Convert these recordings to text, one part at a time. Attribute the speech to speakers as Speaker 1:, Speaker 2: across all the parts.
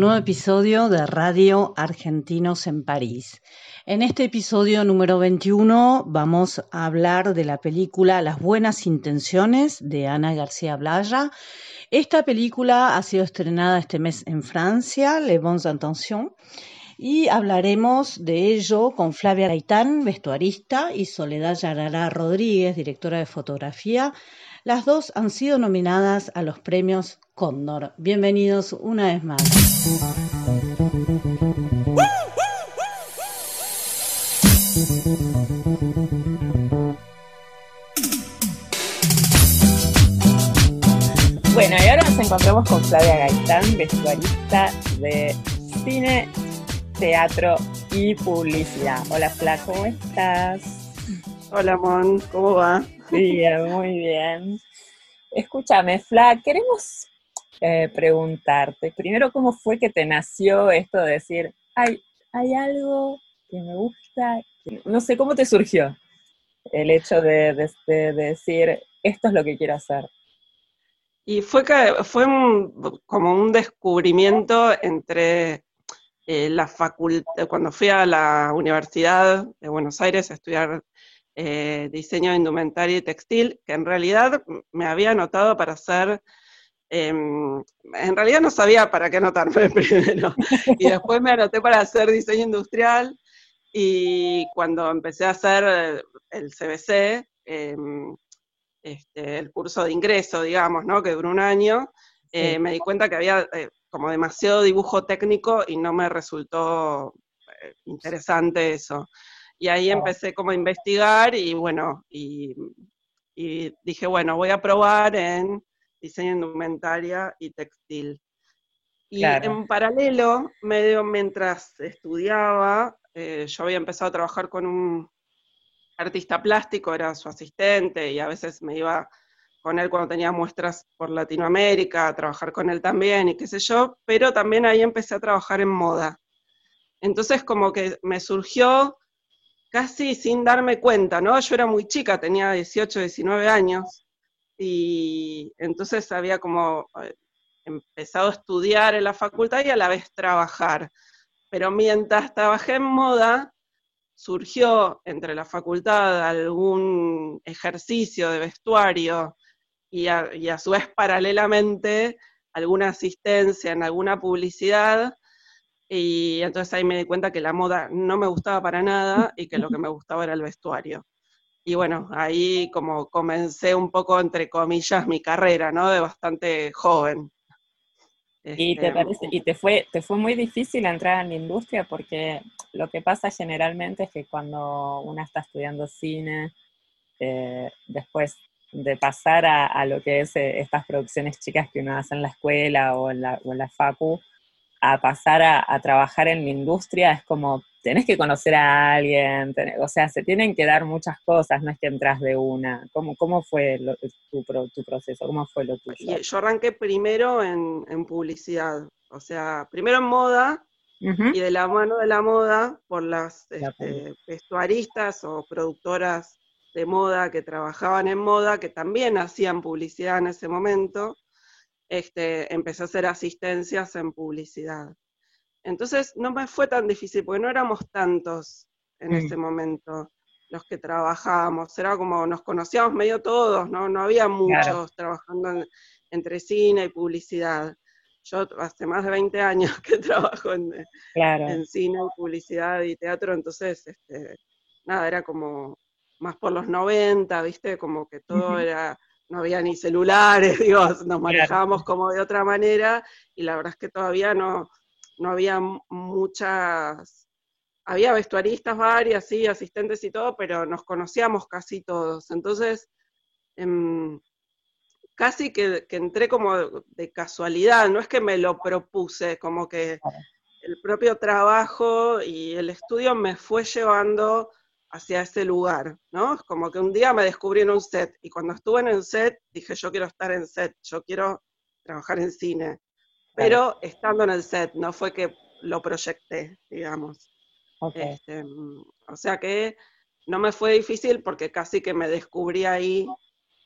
Speaker 1: nuevo episodio de Radio Argentinos en París. En este episodio número 21 vamos a hablar de la película Las Buenas Intenciones de Ana García Blaya. Esta película ha sido estrenada este mes en Francia, Les Bonnes Intentions, y hablaremos de ello con Flavia Gaitán, vestuarista, y Soledad Yarará Rodríguez, directora de fotografía. Las dos han sido nominadas a los premios Cóndor. Bienvenidos una vez más.
Speaker 2: Bueno, y ahora nos encontramos con Flavia Gaitán, vestuarista de cine, teatro y publicidad. Hola Fla, ¿cómo estás?
Speaker 3: Hola Mon, ¿cómo va?
Speaker 2: Bien, muy bien. Escúchame, Fla, queremos eh, preguntarte, primero, ¿cómo fue que te nació esto de decir, hay, hay algo que me gusta? No sé, ¿cómo te surgió el hecho de, de- de- de decir, esto es lo que quiero hacer?
Speaker 3: Y fue que fue como un descubrimiento entre eh, la facultad, cuando fui a la Universidad de Buenos Aires a estudiar eh, diseño de indumentaria y textil, que en realidad me había anotado para hacer, em, en realidad no sabía para qué anotarme primero, y después me anoté para hacer diseño industrial, y cuando empecé a hacer eh, el CBC, em, este, el curso de ingreso, digamos, ¿no? que duró un año, eh,
Speaker 2: Sí.
Speaker 3: me di cuenta que había eh, como demasiado dibujo técnico y no me resultó eh, interesante eso. Y ahí
Speaker 2: Ah.
Speaker 3: empecé como a investigar y bueno, y, y dije, bueno, voy a probar en diseño indumentaria y textil. Y
Speaker 2: Claro.
Speaker 3: en paralelo, medio mientras estudiaba, eh, yo había empezado a trabajar con un artista plástico, era su asistente y a veces me iba con él cuando tenía muestras por Latinoamérica, a trabajar con él también y qué sé yo, pero también ahí empecé a trabajar en moda. Entonces como que me surgió casi sin darme cuenta, ¿no? Yo era muy chica, tenía 18, 19 años, y entonces había como eh, empezado a estudiar en la facultad y a la vez trabajar. Pero mientras trabajé en moda, surgió entre la facultad algún ejercicio de vestuario y a, y a su vez paralelamente alguna asistencia en alguna publicidad. Y entonces ahí me di cuenta que la moda no me gustaba para nada y que lo que me gustaba era el vestuario. Y bueno, ahí como comencé un poco, entre comillas, mi carrera, ¿no? De bastante joven.
Speaker 2: ¿Y te,
Speaker 3: Este,
Speaker 2: parece, y te fue, te fue muy difícil entrar en la industria? Porque lo que pasa generalmente es que cuando uno está estudiando cine, eh, después de pasar a, a lo que es eh, estas producciones chicas que uno hace en la escuela o en la, o en la facu, a pasar a, a trabajar en la industria es como, tenés que conocer a alguien, tenés- o sea, se tienen que dar muchas cosas, no es que entras de una. ¿Cómo, cómo fue lo- tu, tu proceso? ¿Cómo fue lo tuyo?
Speaker 3: Y yo arranqué primero en, en publicidad, o sea, primero en moda y de la mano de la moda por las
Speaker 2: La
Speaker 3: este, vestuaristas o productoras de moda que trabajaban en moda, que también hacían publicidad en ese momento, este, empecé a hacer asistencias en publicidad. Entonces no me fue tan difícil, porque no éramos tantos en
Speaker 2: Mm.
Speaker 3: ese momento los que trabajábamos, era como nos conocíamos medio todos, ¿no? No había muchos trabajando en- entre cine y publicidad. yo hace más de 20 años que trabajo en,
Speaker 2: claro.
Speaker 3: en cine, publicidad y teatro, entonces, este, nada, era como más por los 90, ¿viste? Como que todo era, no había ni celulares, digo, nos manejábamos como de otra manera y la verdad es que todavía no, no había muchas, había vestuaristas varias, sí, asistentes y todo, pero nos conocíamos casi todos. Entonces, em, casi que, entré como de, casualidad, no es que me lo propuse, como que el propio trabajo y el estudio me fue llevando hacia ese lugar, ¿no? Es como que un día me descubrí en un set y cuando estuve en el set dije yo quiero estar en set, yo quiero trabajar en cine, pero estando en el set, no fue que lo proyecté, digamos. Este, o sea que no me fue difícil porque casi que me descubrí ahí,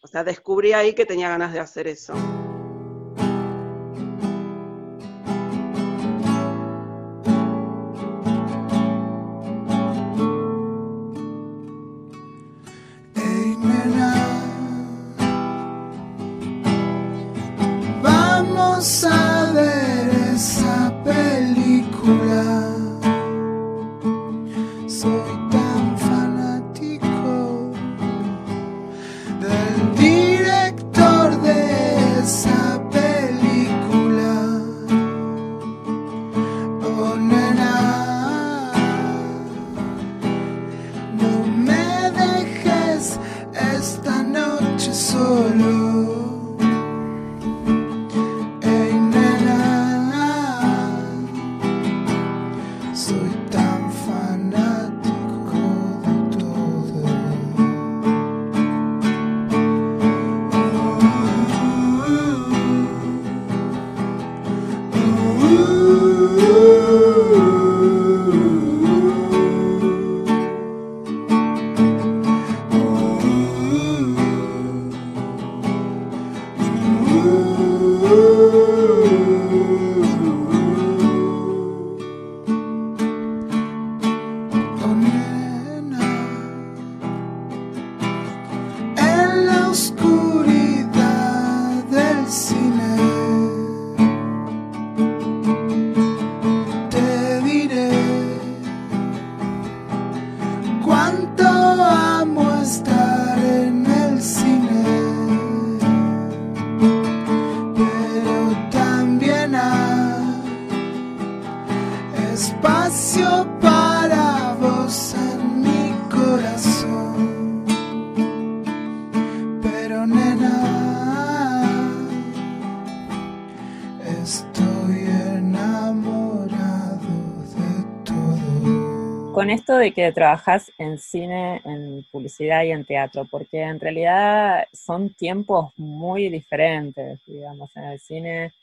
Speaker 3: o sea, descubrí ahí que tenía ganas de hacer eso.
Speaker 2: De que trabajas en cine, en publicidad y en teatro, porque en realidad son tiempos muy diferentes, digamos, en el cine,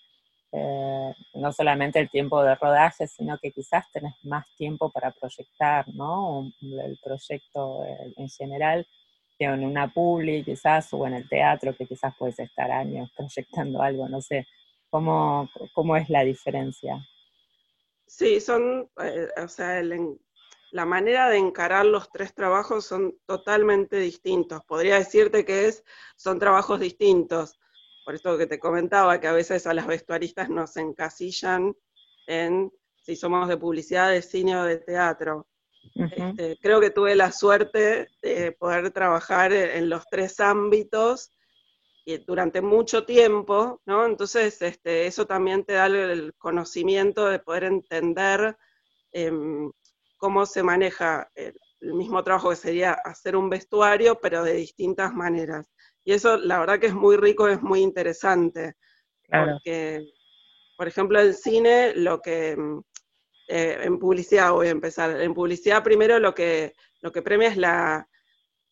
Speaker 2: eh, no solamente el tiempo de rodaje, sino que quizás tenés más tiempo para proyectar, ¿no? El proyecto eh, en general, que en una publi quizás, o en el teatro, que quizás puedes estar años proyectando algo, no sé, ¿cómo, cómo es la diferencia?
Speaker 3: Sí, son, eh, o sea, el, la manera de encarar los tres trabajos son totalmente distintos. Podría decirte que es, son trabajos distintos. Por esto que te comentaba, que a veces a las vestuaristas nos encasillan en si somos de publicidad, de cine o de teatro. Este, creo que tuve la suerte de poder trabajar en los tres ámbitos y durante mucho tiempo, ¿no? Entonces, este, eso también te da el conocimiento de poder entender em, cómo se maneja el, mismo trabajo que sería hacer un vestuario, pero de distintas maneras. Y eso la verdad que es muy rico, es muy interesante. Porque, por ejemplo, en cine, lo que mm, eh, en publicidad voy a empezar. En publicidad primero lo que, lo que premia es la,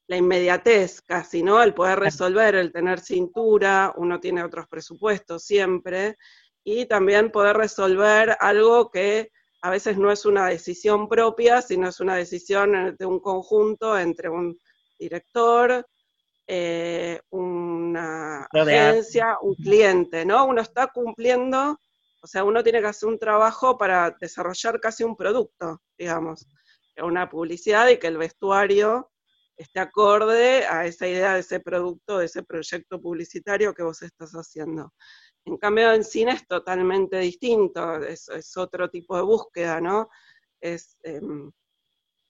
Speaker 3: la inmediatez casi, ¿no? El poder resolver, el tener cintura, uno tiene otros presupuestos siempre, y también poder resolver algo que a veces no es una decisión propia, sino es una decisión de un conjunto entre un director, eh, una agencia, un cliente, ¿no? Uno está cumpliendo, o sea, uno tiene que hacer un trabajo para desarrollar casi un producto, digamos, una publicidad y que el vestuario esté acorde a esa idea de ese producto, de ese proyecto publicitario que vos estás haciendo. En cambio, en cine es totalmente distinto, es, otro tipo de búsqueda, ¿no? Es em,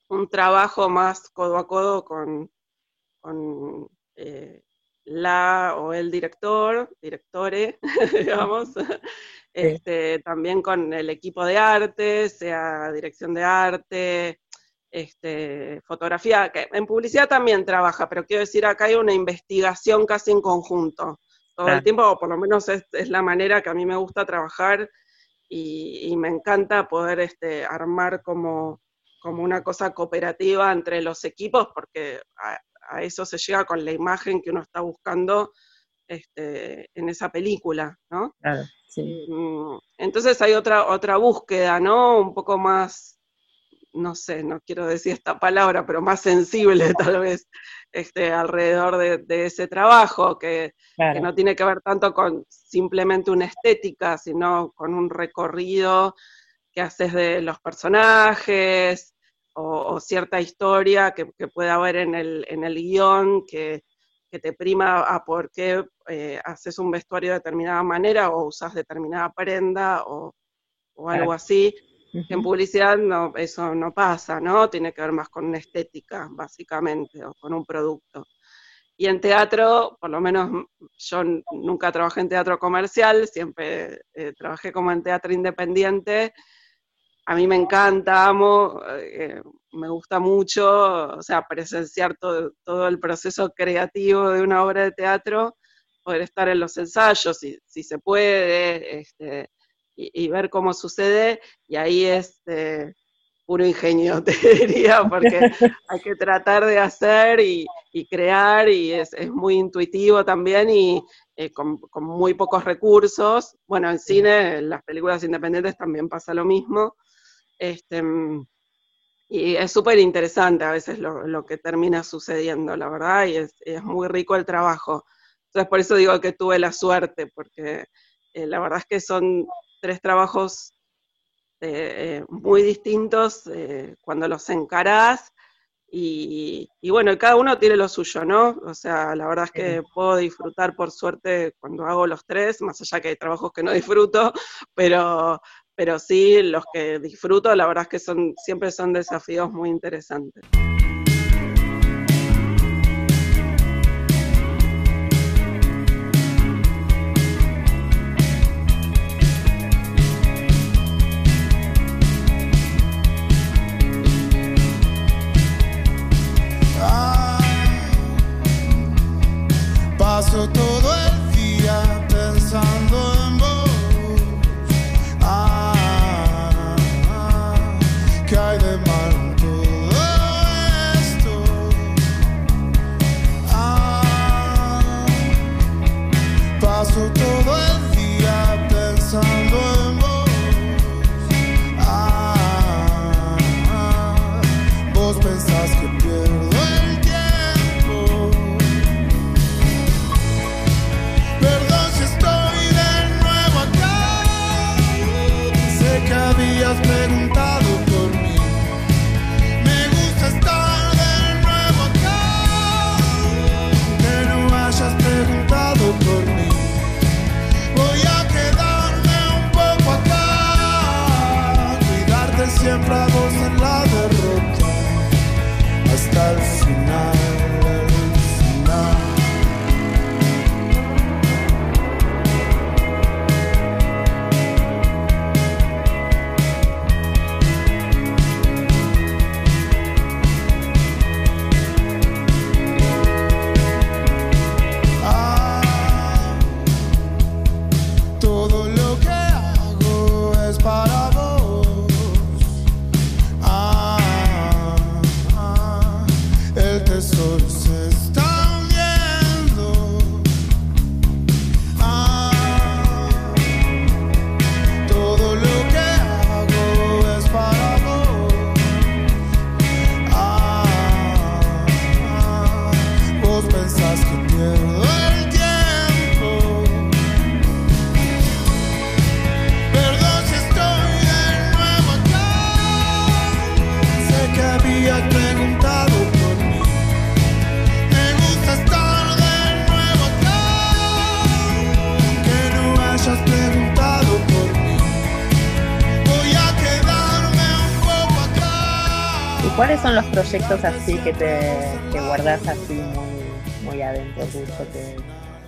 Speaker 3: un trabajo más codo a codo con, eh, la o el director, directore, digamos, este, también con el equipo de arte, sea dirección de arte, este, fotografía, que en publicidad también trabaja, pero quiero decir, acá hay una investigación casi en conjunto todo el tiempo, o por lo menos es, la manera que a mí me gusta trabajar y, me encanta poder este, armar como, como, una cosa cooperativa entre los equipos, porque a, eso se llega con la imagen que uno está buscando este, en esa película, ¿no? Mm, entonces hay otra, otra búsqueda, ¿no? Un poco más no sé, no quiero decir esta palabra, pero más sensible tal vez este, alrededor de, ese trabajo, que, no tiene que ver tanto con simplemente una estética, sino con un recorrido que haces de los personajes o, cierta historia que, puede haber en el, en el guion que, te prima a por qué eh, haces un vestuario de determinada manera o usas determinada prenda o, algo así en publicidad no, eso no pasa, ¿no? Tiene que ver más con una estética, básicamente, o con un producto. Y en teatro, por lo menos yo nunca trabajé en teatro comercial, siempre eh, trabajé como en teatro independiente. A mí me encanta, amo, eh, me gusta mucho, o sea, presenciar todo, todo, el proceso creativo de una obra de teatro, poder estar en los ensayos, si, si se puede, este, y, ver cómo sucede, y ahí es eh, puro ingenio, te diría, porque hay que tratar de hacer y, crear, y es, muy intuitivo también, y eh, con, muy pocos recursos. Bueno, en cine, en las películas independientes también pasa lo mismo. Este, y es súper interesante a veces lo, que termina sucediendo, la verdad, y es, es, muy rico el trabajo. Entonces, por eso digo que tuve la suerte, porque eh, la verdad es que son tres trabajos eh, eh, muy distintos eh, cuando los encarás. Y, bueno, cada uno tiene lo suyo, ¿no? O sea, la verdad es que puedo disfrutar por suerte cuando hago los tres, más allá que hay trabajos que no disfruto, pero, pero sí, los que disfruto, la verdad es que son, siempre son desafíos muy interesantes.
Speaker 4: Todo
Speaker 2: son los proyectos así que te guardas así muy, muy adentro justo que,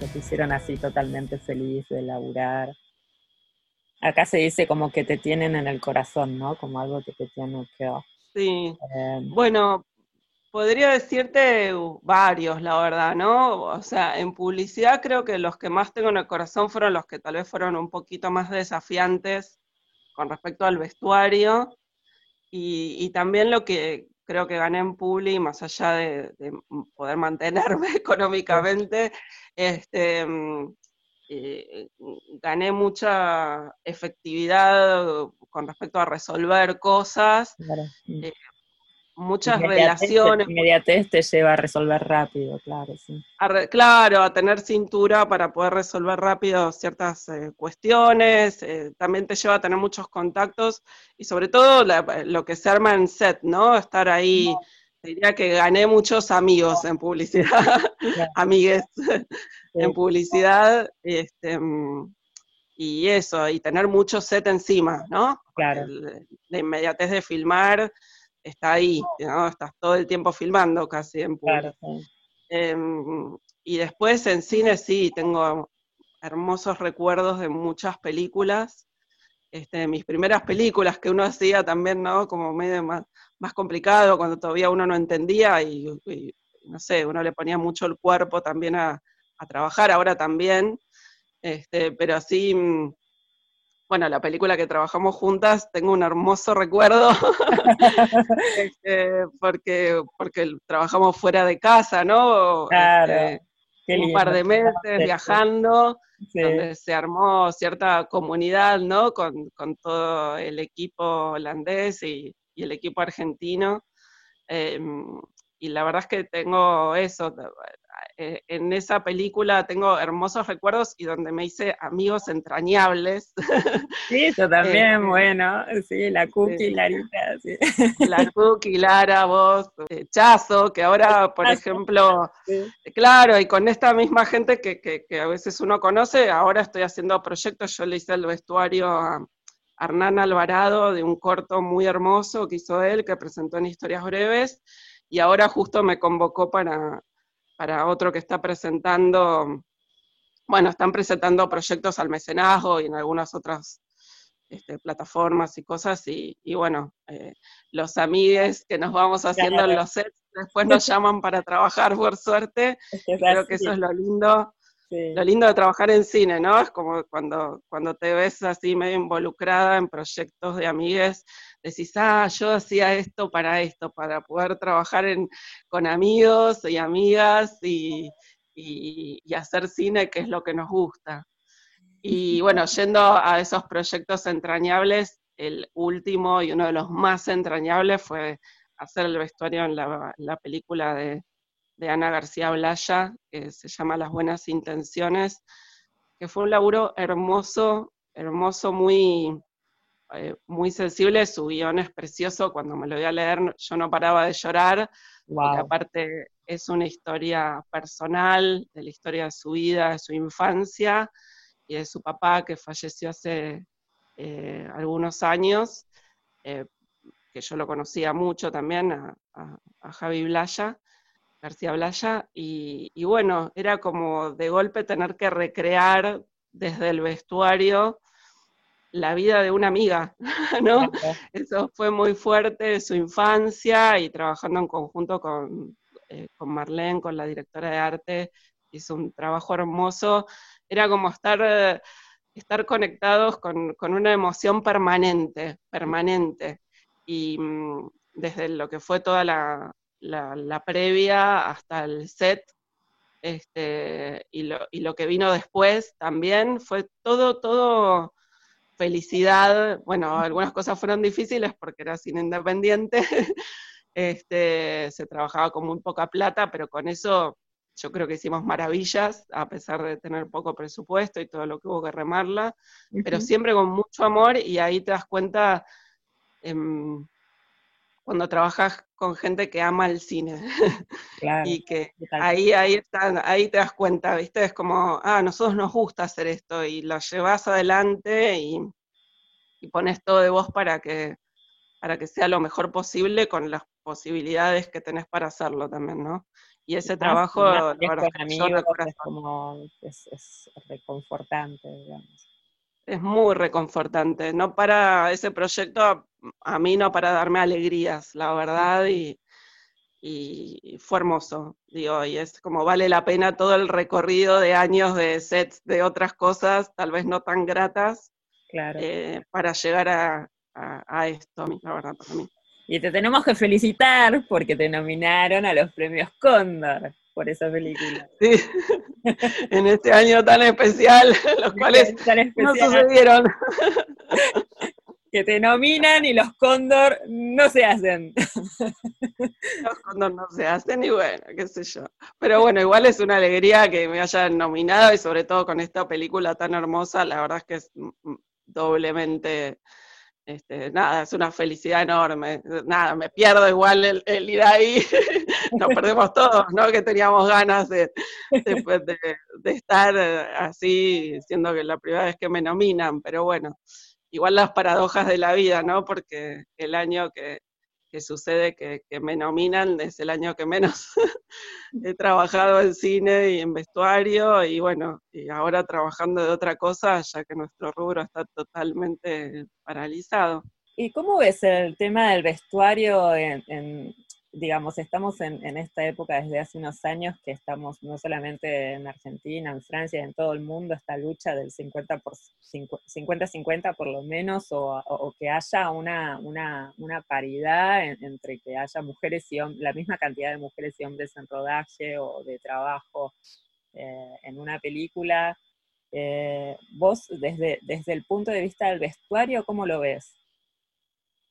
Speaker 2: que te hicieron así totalmente feliz de laburar? Acá se dice como que te tienen en el corazón, ¿no? Como algo que te tiene que...
Speaker 3: Sí. Eh, bueno, podría decirte varios, la verdad, ¿no? O sea, en publicidad creo que los que más tengo en el corazón fueron los que tal vez fueron un poquito más desafiantes con respecto al vestuario y, también lo que creo que gané en Publi, más allá de, poder mantenerme económicamente, este, mm, eh, gané mucha efectividad con respecto a resolver cosas, eh, muchas relaciones.
Speaker 2: Inmediatez te lleva a resolver rápido, claro, sí.
Speaker 3: claro, a tener cintura para poder resolver rápido ciertas eh, cuestiones, eh, también te lleva a tener muchos contactos y sobre todo lo que se arma en set, ¿no? Estar ahí, diría que gané muchos amigos en publicidad, amigues en publicidad, este, y eso, y tener mucho set encima, ¿no?
Speaker 2: Claro.
Speaker 3: la inmediatez de filmar, está ahí, ¿no? Estás todo el tiempo filmando casi en público. Em, y después en cine sí, tengo hermosos recuerdos de muchas películas. Este, mis primeras películas que uno hacía también, ¿no? Como medio más, más complicado, cuando todavía uno no entendía y, no sé, uno le ponía mucho el cuerpo también a, a trabajar, ahora también. Este, pero así mm, bueno, la película que trabajamos juntas, tengo un hermoso recuerdo, este, porque, porque trabajamos fuera de casa, ¿no?
Speaker 2: Claro. Este,
Speaker 3: un par de meses viajando, donde se armó cierta comunidad, ¿no? Con, todo el equipo holandés y, el equipo argentino. Em, y la verdad es que tengo eso, eh, en esa película tengo hermosos recuerdos y donde me hice amigos entrañables.
Speaker 2: Sí, eso también, este, bueno, sí, la Cookie, Larita, sí.
Speaker 3: La Cookie, Lara, vos, eh, Chazo, que ahora, por ejemplo, claro, y con esta misma gente que, que, a veces uno conoce, ahora estoy haciendo proyectos, yo le hice el vestuario a Hernán Alvarado de un corto muy hermoso que hizo él, que presentó en Historias Breves, y ahora justo me convocó para, para otro que está presentando, bueno, están presentando proyectos al mecenazgo y en algunas otras este, plataformas y cosas, y, bueno, eh, los amigues que nos vamos haciendo en los sets después nos llaman para trabajar, por suerte. Creo que eso es lo lindo. Lo lindo de trabajar en cine, ¿no? Es como cuando, cuando te ves así medio involucrada en proyectos de amigues, decís, ah, yo hacía esto para esto, para poder trabajar con amigos y amigas y, hacer cine, que es lo que nos gusta. Y bueno, yendo a esos proyectos entrañables, el último y uno de los más entrañables fue hacer el vestuario en la, película de, de, Ana García Blaya, que se llama Las Buenas Intenciones, que fue un laburo hermoso, hermoso, muy, eh, muy sensible, su guion es precioso, cuando me lo voy a leer yo no paraba de llorar, porque aparte es una historia personal, de la historia de su vida, de su infancia, y de su papá que falleció hace eh, algunos años, eh, que yo lo conocía mucho también, a, Javi Blaya, García Blaya, y, y bueno, era como de golpe tener que recrear desde el vestuario la vida de una amiga, ¿no? Eso fue muy fuerte, su infancia y trabajando en conjunto con, eh, con Marlene, con la directora de arte, hizo un trabajo hermoso. Era como estar, eh, estar conectados con, una emoción permanente, permanente. Y mm, desde lo que fue toda la, previa hasta el set, este, y, lo, y lo que vino después también, fue todo, todo felicidad, bueno, algunas cosas fueron difíciles porque era cine independiente, este, se trabajaba con muy poca plata, pero con eso yo creo que hicimos maravillas, a pesar de tener poco presupuesto y todo lo que hubo que remarla, pero siempre con mucho amor y ahí te das cuenta em, cuando trabajas con gente que ama el cine. y que ahí, ahí, está, ahí te das cuenta, ¿viste? Es como, ah, a nosotros nos gusta hacer esto y lo llevas adelante y, pones todo de vos para que, para que sea lo mejor posible con las posibilidades que tenés para hacerlo también, ¿no? Y ese trabajo,
Speaker 2: verdad, es, como, es, es reconfortante, digamos.
Speaker 3: Es muy reconfortante, no para ese proyecto, a mí no para darme alegrías, la verdad, y, y fue hermoso, digo, y es como vale la pena todo el recorrido de años de sets de otras cosas, tal vez no tan gratas,
Speaker 2: claro.
Speaker 3: Eh, para llegar a, a, esto, la verdad, para mí.
Speaker 2: Y te tenemos que felicitar porque te nominaron a los premios Cóndor por esa película.
Speaker 3: Sí, en este año tan especial, los cuales no sucedieron.
Speaker 2: Que te nominan y los Cóndor no se hacen.
Speaker 3: Los Cóndor no se hacen y bueno, qué sé yo. Pero bueno, igual es una alegría que me hayan nominado y sobre todo con esta película tan hermosa, la verdad es que es doblemente este, nada, es una felicidad enorme. Nada, me pierdo igual el, ir ahí. Nos perdemos todos, ¿no? Que teníamos ganas de, de, estar así, siendo que la primera vez que me nominan, pero bueno, igual las paradojas de la vida, ¿no? Porque el año que, que sucede que, me nominan, es el año que menos he trabajado en cine y en vestuario, y bueno, y ahora trabajando de otra cosa, ya que nuestro rubro está totalmente paralizado.
Speaker 2: ¿Y cómo ves el tema del vestuario en, digamos, estamos en, esta época desde hace unos años que estamos no solamente en Argentina, en Francia, en todo el mundo, esta lucha del 50 por 50-50 por lo menos, o, que haya una, una, paridad entre que haya mujeres y hombres, la misma cantidad de mujeres y hombres en rodaje o de trabajo eh, en una película. Eh, vos, desde, desde el punto de vista del vestuario, ¿cómo lo ves?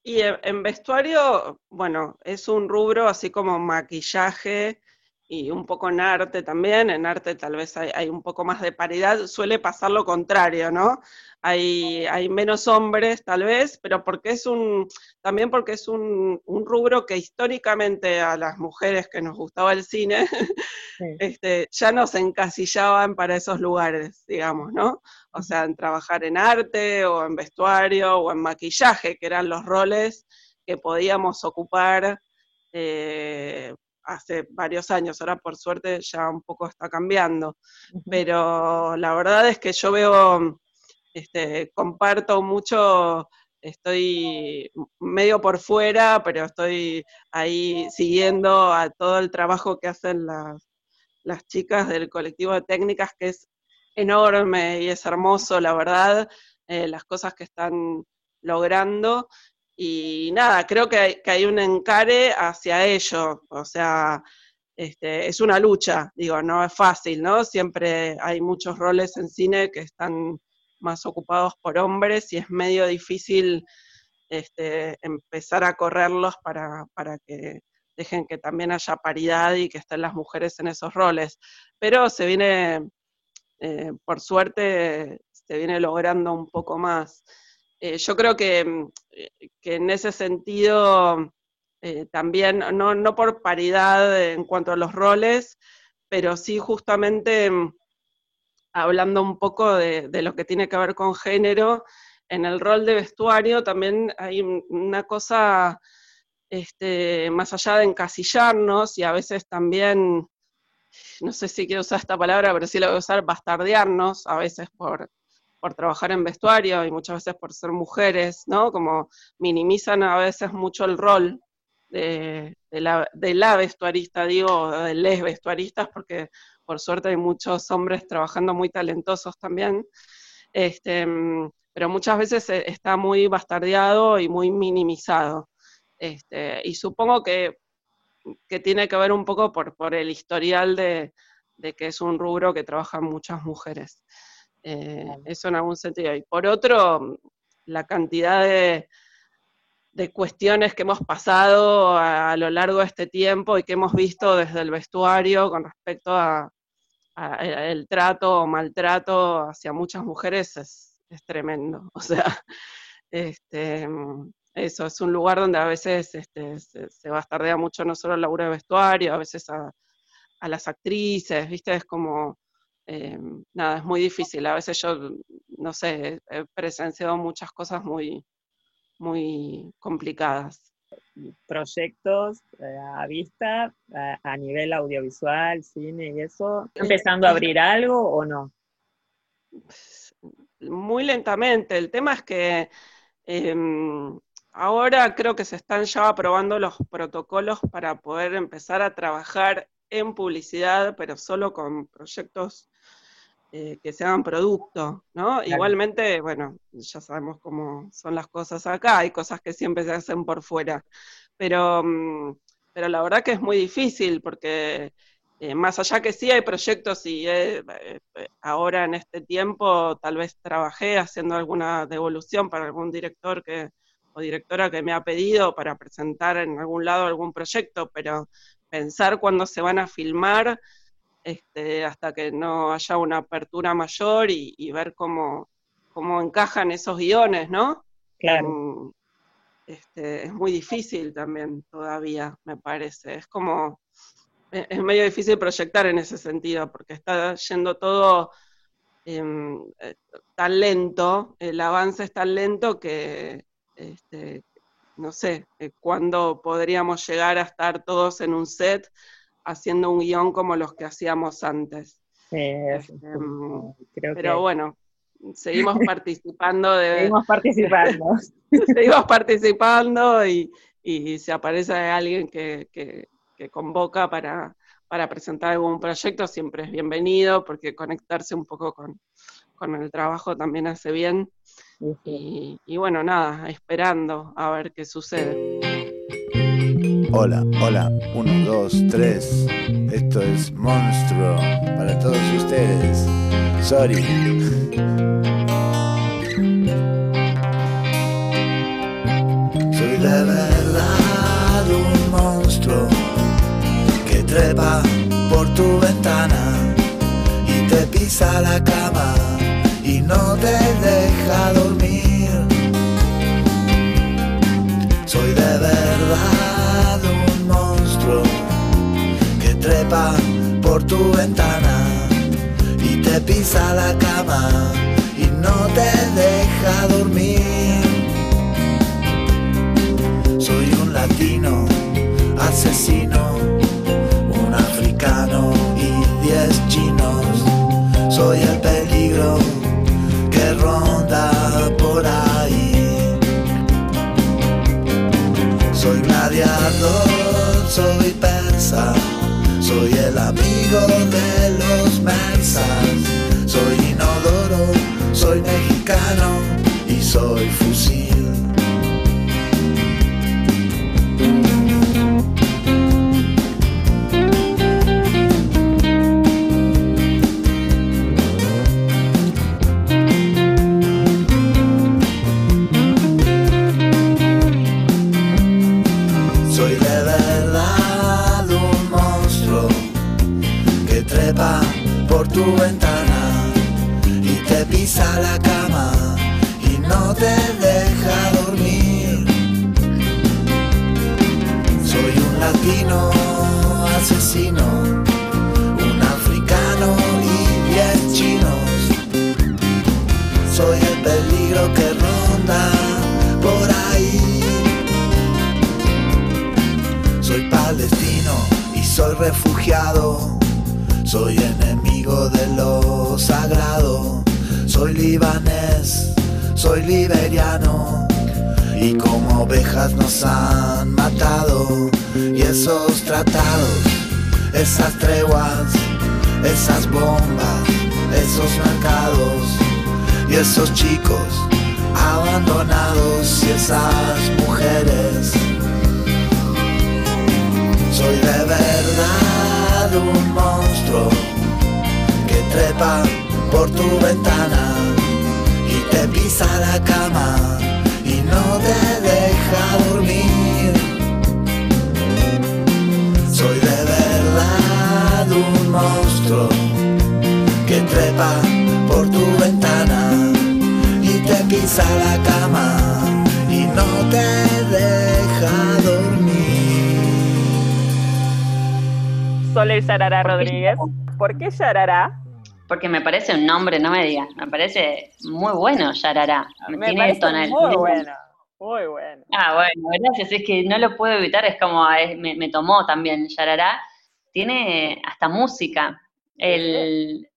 Speaker 3: Y en vestuario, bueno, es un rubro así como maquillaje y un poco en arte también. En arte tal vez hay, un poco más de paridad. Suele pasar lo contrario, ¿no? Hay, hay menos hombres tal vez, pero porque es un, también porque es un, rubro que históricamente a las mujeres que nos gustaba el cine, este, ya nos encasillaban para esos lugares, digamos, ¿no? o sea, en trabajar en arte o en vestuario o en maquillaje, que eran los roles que podíamos ocupar eh, hace varios años. Ahora, por suerte, ya un poco está cambiando. Pero la verdad es que yo veo, este, comparto mucho, estoy medio por fuera, pero estoy ahí siguiendo a todo el trabajo que hacen las, las chicas del colectivo de técnicas, que es enorme y es hermoso, la verdad, eh, las cosas que están logrando. Y nada, creo que hay, un encare hacia ello, o sea, este, es una lucha, digo, no es fácil, ¿no? Siempre hay muchos roles en cine que están más ocupados por hombres y es medio difícil este, empezar a correrlos para, para que dejen que también haya paridad y que estén las mujeres en esos roles. Pero se viene eh, por suerte se viene logrando un poco más. Eh, yo creo que, mm, eh, que, en ese sentido también, no, por paridad en cuanto a los roles, pero sí justamente mm, hablando un poco de, lo que tiene que ver con género, en el rol de vestuario también hay una cosa, este, más allá de encasillarnos y a veces también no sé si quiero usar esta palabra, pero sí la voy a usar, bastardearnos a veces por, por trabajar en vestuario y muchas veces por ser mujeres, ¿no? Como minimizan a veces mucho el rol de, la, de la, vestuarista, digo, de les vestuaristas, porque por suerte hay muchos hombres trabajando muy talentosos también. Este, pero muchas veces e, está muy bastardeado y muy minimizado. Este, y supongo que que tiene que ver un poco por, por el historial de, que es un rubro que trabajan muchas mujeres. Eh, eso en algún sentido. Y por otro, la cantidad de, cuestiones que hemos pasado a, lo largo de este tiempo y que hemos visto desde el vestuario con respecto a, el trato o maltrato hacia muchas mujeres es, es tremendo. O sea, este, eso, es un lugar donde a veces este, se, se, bastardea mucho no solo el laburo de vestuario, a veces a, las actrices, ¿viste? Es como, eh, nada, es muy difícil. A veces yo, no sé, he presenciado muchas cosas muy, muy complicadas.
Speaker 2: Proyectos eh, a vista, a, nivel audiovisual, cine y eso, ¿empezando a abrir algo o no?
Speaker 3: Muy lentamente. El tema es que em, ahora creo que se están ya aprobando los protocolos para poder empezar a trabajar en publicidad, pero solo con proyectos eh, que se hagan producto, ¿no? Igualmente, bueno, ya sabemos cómo son las cosas acá, hay cosas que siempre se hacen por fuera, pero, mm, pero la verdad que es muy difícil porque eh, más allá que sí hay proyectos y eh, ahora en este tiempo tal vez trabajé haciendo alguna devolución para algún director que, o directora que me ha pedido para presentar en algún lado algún proyecto, pero pensar cuándo se van a filmar este, hasta que no haya una apertura mayor y, ver cómo, cómo, encajan esos guiones, ¿no?
Speaker 2: Claro. Mm,
Speaker 3: este, es muy difícil también todavía, me parece. Es como, e, es medio difícil proyectar en ese sentido, porque está yendo todo em, eh, tan lento, el avance es tan lento que, este, no sé, eh, cuándo podríamos llegar a estar todos en un set haciendo un guion como los que hacíamos antes.
Speaker 2: Este,
Speaker 3: pero bueno, seguimos participando de...
Speaker 2: Seguimos participando.
Speaker 3: seguimos participando y, y si aparece alguien que, que, convoca para, para, presentar algún proyecto, siempre es bienvenido, porque conectarse un poco con, con el trabajo también hace bien. Y, y bueno, nada, esperando a ver qué sucede.
Speaker 5: Hola, hola, uno, dos, tres. Esto es Monstruo para todos ustedes. Sorry. Soy de verdad un monstruo que trepa por tu ventana y te pisa la cama y no te deja dormir. Tu ventana y te pisa la cama y no te deja dormir. Soy un latino asesino, un africano y diez chinos. Soy el peligro que ronda por ahí. Soy gladiador soy persa, soy el amigo de trepa por tu ventana y te pisa la cama y no te deja dormir.
Speaker 2: Sole Sarara Rodríguez. ¿Por qué Yarará?
Speaker 6: porque me parece un nombre, no me digas, me parece muy bueno Yarará.
Speaker 2: Me, tiene parece muy bueno. Muy bueno.
Speaker 6: Ah, bueno, gracias. Es que no lo puedo evitar, es como, me, tomó también Yarará. Tiene hasta música. El,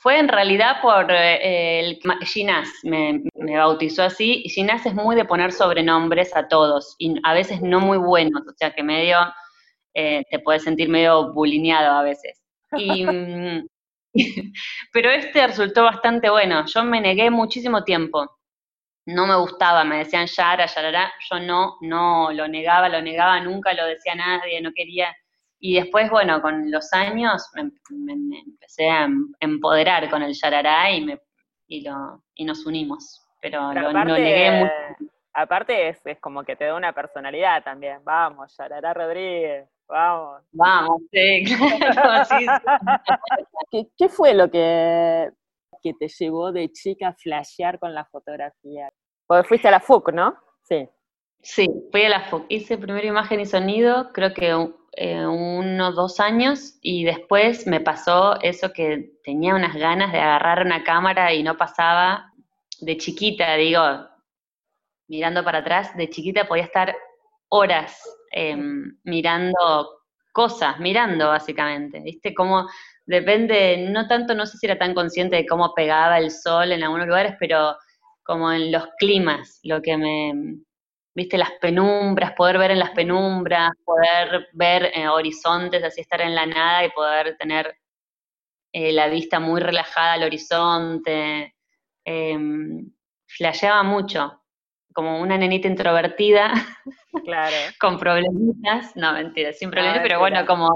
Speaker 6: fue en realidad por eh, el Ginás, me, bautizó así, Ginás es muy de poner sobrenombres a todos, y a veces no muy buenos, o sea que medio, eh, te puedes sentir medio bulineado a veces. Y, mm, pero este resultó bastante bueno, yo me negué muchísimo tiempo, no me gustaba, me decían Yara, Yarara, yo no, no lo negaba, lo negaba, nunca lo decía nadie, no quería. Y después, bueno, con los años me, empecé a empoderar con el Yarará y, me, y, lo, y nos unimos. Pero, lo, negué mucho.
Speaker 2: Aparte es, es, como que te da una personalidad también. Vamos, Yarará Rodríguez, vamos.
Speaker 6: Vamos, sí, claro, sí,
Speaker 2: ¿Qué, ¿Qué, fue lo que que te llevó de chica a flashear con la fotografía? Porque fuiste a la FUC, ¿no?
Speaker 6: Sí. Sí, fui a la FUC. Hice primera imagen y sonido, creo que eh, unos dos años, y después me pasó eso que tenía unas ganas de agarrar una cámara y no pasaba. De chiquita, digo, mirando para atrás, de chiquita podía estar horas em, mirando cosas, mirando básicamente, ¿viste? Como depende, no tanto, no sé si era tan consciente de cómo pegaba el sol en algunos lugares, pero como en los climas, lo que me, viste, las penumbras, poder ver en las penumbras, poder ver eh, horizontes, así estar en la nada y poder tener eh, la vista muy relajada al horizonte. Eh, flasheaba mucho, como una nenita introvertida,
Speaker 2: claro.
Speaker 6: con problemitas, no mentira, sin problemas, pero bueno, como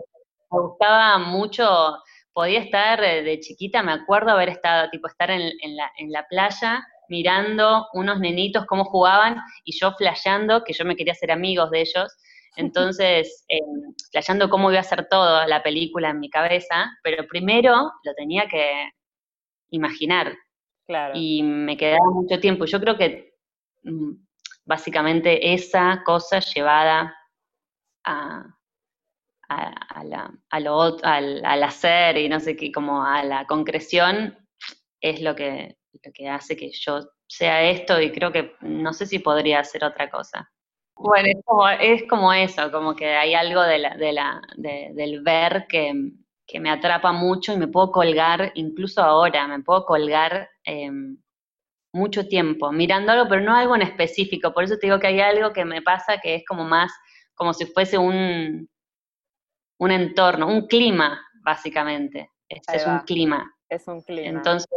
Speaker 6: me gustaba mucho podía estar de chiquita, me acuerdo haber estado, tipo, estar en, la, en la playa mirando unos nenitos cómo jugaban y yo flasheando que yo me quería hacer amigos de ellos. Entonces, eh, flasheando cómo iba a ser todo la película en mi cabeza, pero primero lo tenía que imaginar.
Speaker 2: Claro.
Speaker 6: Y me quedaba mucho tiempo. Yo creo que mm, básicamente esa cosa llevada a, a, la, lo, al, al, hacer y no sé qué, como a la concreción, es lo que, lo que hace que yo sea esto y creo que no sé si podría hacer otra cosa. Bueno, es como, es como eso, como que hay algo de la, de la, del ver que, que, me atrapa mucho y me puedo colgar, incluso ahora, me puedo colgar em, mucho tiempo mirando algo, pero no algo en específico. Por eso te digo que hay algo que me pasa que es como más, como si fuese un, un entorno, un clima, básicamente. Este es un clima.
Speaker 2: Es un clima.
Speaker 6: Entonces.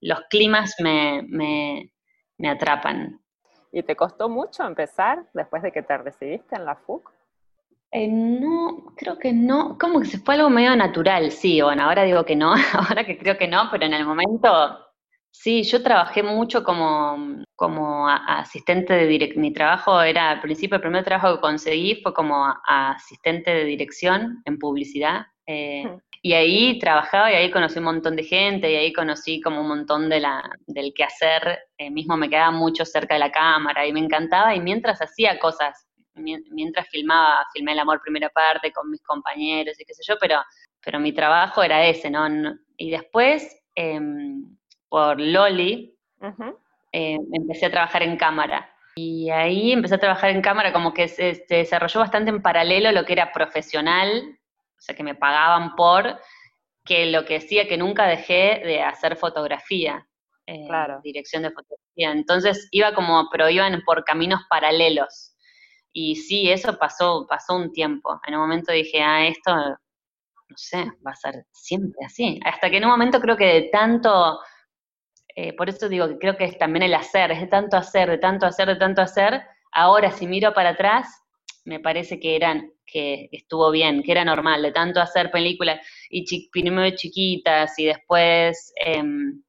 Speaker 6: Los climas me, me, me, atrapan.
Speaker 2: ¿Y te costó mucho empezar después de que te recibiste en la FUC?
Speaker 6: Eh, no, creo que no. Como que se fue algo medio natural, sí. Bueno, ahora digo que no, ahora que creo que no, pero en el momento Sí, yo trabajé mucho como, como asistente de dirección. Mi trabajo era, al principio, el primer trabajo que conseguí fue como asistente de dirección en publicidad. Eh, y ahí trabajaba y ahí conocí un montón de gente y ahí conocí como un montón de la, del quehacer. Eh, mismo me quedaba mucho cerca de la cámara y me encantaba. Y mientras hacía cosas, mientras filmaba, filmé El Amor Primera Parte con mis compañeros y qué sé yo, pero, pero mi trabajo era ese, ¿no? Y después... Em, por Loli, eh, empecé a trabajar en cámara. Y ahí empecé a trabajar en cámara, como que se, desarrolló bastante en paralelo lo que era profesional, sea, que me pagaban por, que lo que decía que nunca dejé de hacer fotografía,
Speaker 2: eh,
Speaker 6: dirección de fotografía. Entonces iba como, pero iban por caminos paralelos. Y sí, eso pasó, pasó un tiempo. En un momento dije, ah, esto, no sé, va a ser siempre así. Hasta que en un momento creo que de tanto eh, por eso digo que creo que es también el hacer, es de tanto hacer, de tanto hacer, de tanto hacer. Ahora, si miro para atrás, me parece que eran, que estuvo bien, que era normal, de tanto hacer películas y primero chiquitas y después, em,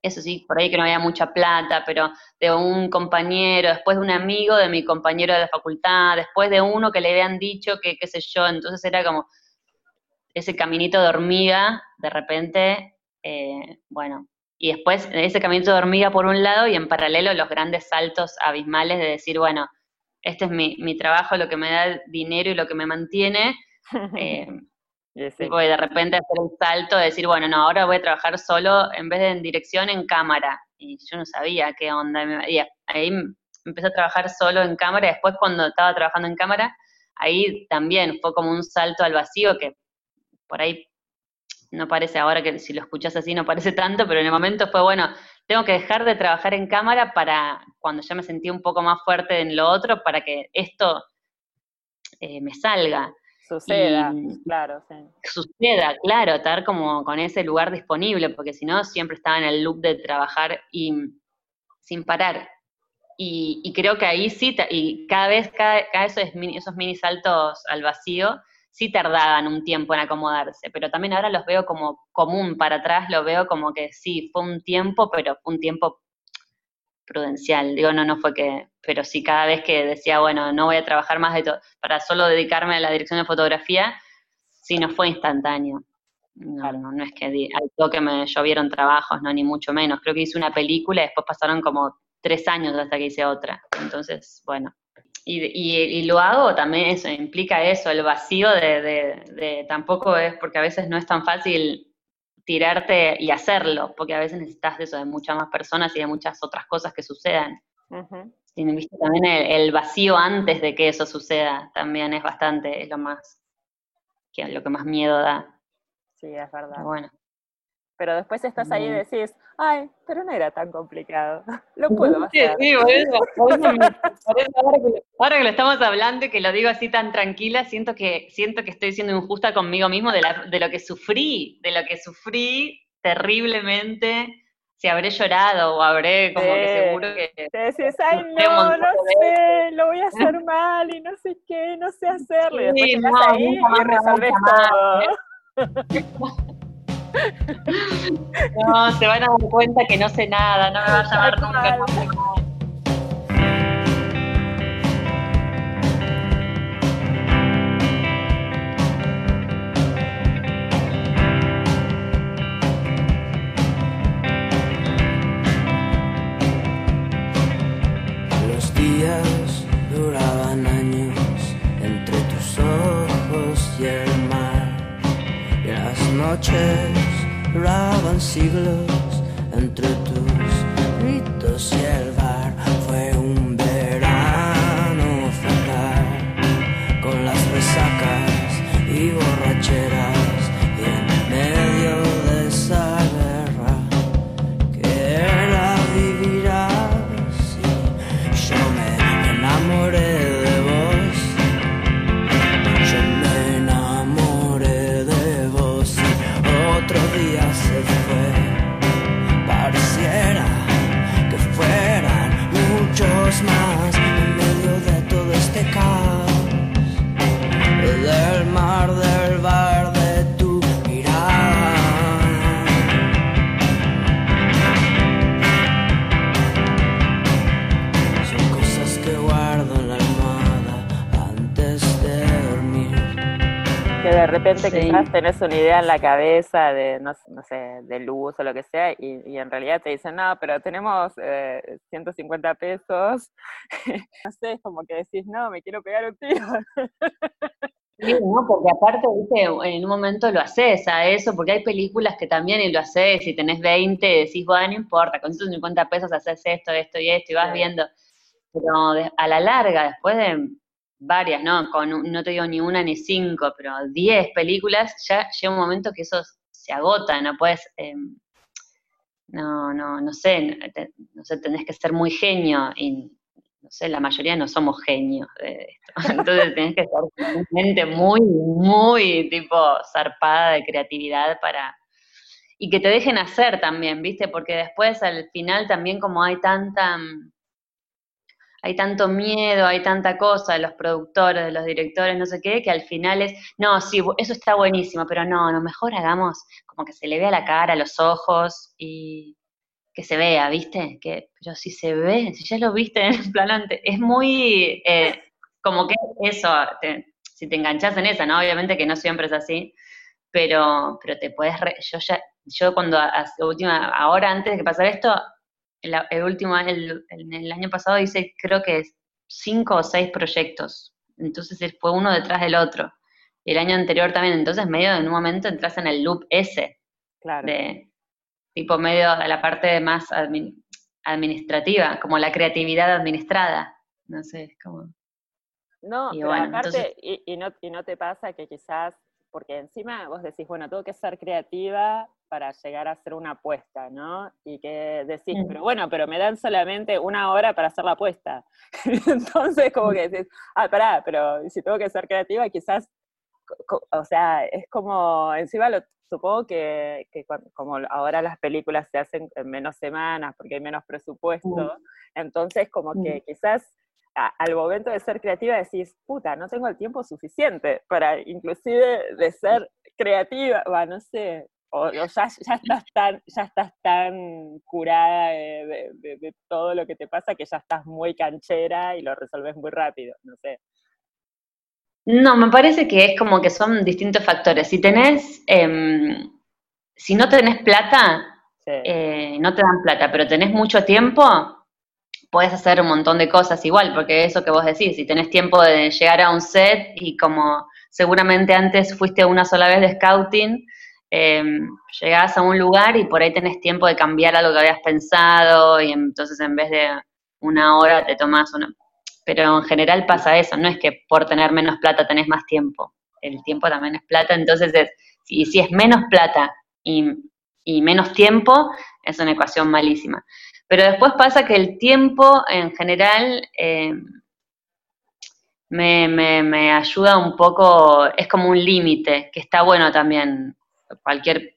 Speaker 6: eso sí, por ahí que no había mucha plata, pero de un compañero, después de un amigo de mi compañero de la facultad, después de uno que le habían dicho que, qué sé yo, entonces era como ese caminito de hormiga, de repente, eh, bueno, y después ese caminito de hormiga por un lado y en paralelo los grandes saltos abismales de decir, bueno, este es mi, mi trabajo, lo que me da dinero y lo que me mantiene. Eh, y de repente hacer un salto, de decir, bueno, no, ahora voy a trabajar solo en vez de en dirección, en cámara. Y yo no sabía qué onda. Y ahí empecé a trabajar solo en cámara, después cuando estaba trabajando en cámara, ahí también fue como un salto al vacío que por ahí no parece ahora que si lo escuchas así no parece tanto, pero en el momento fue, bueno, tengo que dejar de trabajar en cámara para cuando ya me sentí un poco más fuerte en lo otro, para que esto eh, me salga.
Speaker 2: Suceda, claro, sí.
Speaker 6: Suceda, claro, estar como con ese lugar disponible, porque si no, siempre estaba en el loop de trabajar y sin parar. Y, creo que ahí sí, y cada vez, cada, cada esos, esos mini saltos al vacío, sí tardaban un tiempo en acomodarse, pero también ahora los veo como común para atrás, lo veo como que sí, fue un tiempo, pero fue un tiempo prudencial. Digo, no, no fue que, pero sí cada vez que decía, bueno, no voy a trabajar más de todo, para solo dedicarme a la dirección de fotografía, sí no fue instantáneo. No, no, no es que al toque me llovieron trabajos, no, ni mucho menos. Creo que hice una película y después pasaron como tres años hasta que hice otra. Entonces, bueno. Y, y, lo hago también, eso implica eso, el vacío de, de, de, tampoco es, porque a veces no es tan fácil tirarte y hacerlo, porque a veces necesitas de eso, de muchas más personas y de muchas otras cosas que sucedan. Y viste también el, vacío antes de que eso suceda, también es bastante, es lo más, que, lo que más miedo da.
Speaker 2: Sí, es verdad.
Speaker 6: bueno.
Speaker 2: Pero después estás ahí y decís, ay, pero no era tan complicado, lo puedo hacer.
Speaker 6: Sí, por eso, ahora, que, lo estamos hablando y que lo digo así tan tranquila, siento que, siento que estoy siendo injusta conmigo mismo de, de lo que sufrí, de lo que sufrí terriblemente, si habré llorado o habré como que seguro que...
Speaker 2: Te decís, ay no, no sé, lo voy a hacer mal y no sé qué, no sé hacerlo. Y después sí, no, ahí y resolvés todo.
Speaker 6: No, se van a dar cuenta que no sé nada, no me va a llamar nunca.
Speaker 7: Los días duraban años entre tus ojos y el mar y las noches duraban siglos la
Speaker 2: cabeza de, no, no sé, de luz o lo que sea, y, y en realidad te dicen, no, pero tenemos eh, 150 pesos. no sé, es como que decís, no, me quiero pegar un tiro.
Speaker 6: Sí, no, porque aparte, viste, en un momento lo haces a eso, porque hay películas que también y lo haces, si tenés 20, decís, bueno, no importa, con 150 pesos haces esto, esto y esto, y vas
Speaker 2: Sí.
Speaker 6: viendo. Pero a la larga, después de varias, ¿no? Con, no te digo ni una ni cinco, pero 10 películas, ya llega un momento que eso se agota, no puedes, eh, no, no, no sé, no sé, tenés que ser muy genio y no sé, la mayoría no somos genios de esto. Entonces tenés que estar con mente muy, muy tipo zarpada de creatividad para... Y que te dejen hacer también, ¿viste? Porque después al final también como hay tanta... Hay tanto miedo, hay tanta cosa de los productores, de los directores, no sé qué, que al final es, no, sí, eso está buenísimo, pero no, no, mejor hagamos como que se le vea la cara, los ojos y, que se vea, ¿viste? Que, pero si se ve, si ya lo viste en el plan antes, es muy, eh, como que eso, te- si te enganchas en esa, ¿no? Obviamente que no siempre es así, pero, pero te puedes, re- yo ya, yo cuando, última, ahora antes de que pasara esto, el, el último, el, el, año pasado hice creo que cinco o seis proyectos, entonces es- fue uno detrás del otro, y el año anterior también, entonces medio en un momento entras en el loop ese,
Speaker 2: Claro.
Speaker 6: de tipo medio a la parte más admin- administrativa, como la creatividad administrada. No sé, es como...
Speaker 2: No, pero aparte, y, no, y no te pasa que quizás, porque encima vos decís, bueno, tengo que ser creativa para llegar a hacer una apuesta, ¿no? Y que decís, pero bueno, pero me dan solamente una hora para hacer la apuesta. Entonces, como que decís, ah, pará, pero si tengo que ser creativa, quizás, o sea, es como, encima lo, supongo que, como ahora las películas se hacen en menos semanas porque hay menos presupuesto, entonces como que quizás al momento de ser creativa decís, puta, no tengo el tiempo suficiente para inclusive de ser creativa, va, no sé, o, ya, ya, estás tan, ya estás tan curada de, todo lo que te pasa que ya estás muy canchera y lo resolves muy rápido, no sé.
Speaker 6: No, me parece que es como que son distintos factores. Si tenés, em, si no tenés plata, eh, no te dan plata, pero tenés mucho tiempo, puedes hacer un montón de cosas igual, porque eso que vos decís, si tenés tiempo de llegar a un set y como seguramente antes fuiste una sola vez de scouting, eh, llegás a un lugar y por ahí tenés tiempo de cambiar algo que habías pensado y entonces en vez de una hora te tomás una... Pero en general pasa eso, no es que por tener menos plata tenés más tiempo, el tiempo también es plata, entonces es, si, si es menos plata y, menos tiempo, es una ecuación malísima. Pero después pasa que el tiempo en general eh, me, me, me, ayuda un poco, es como un límite, que está bueno también cualquier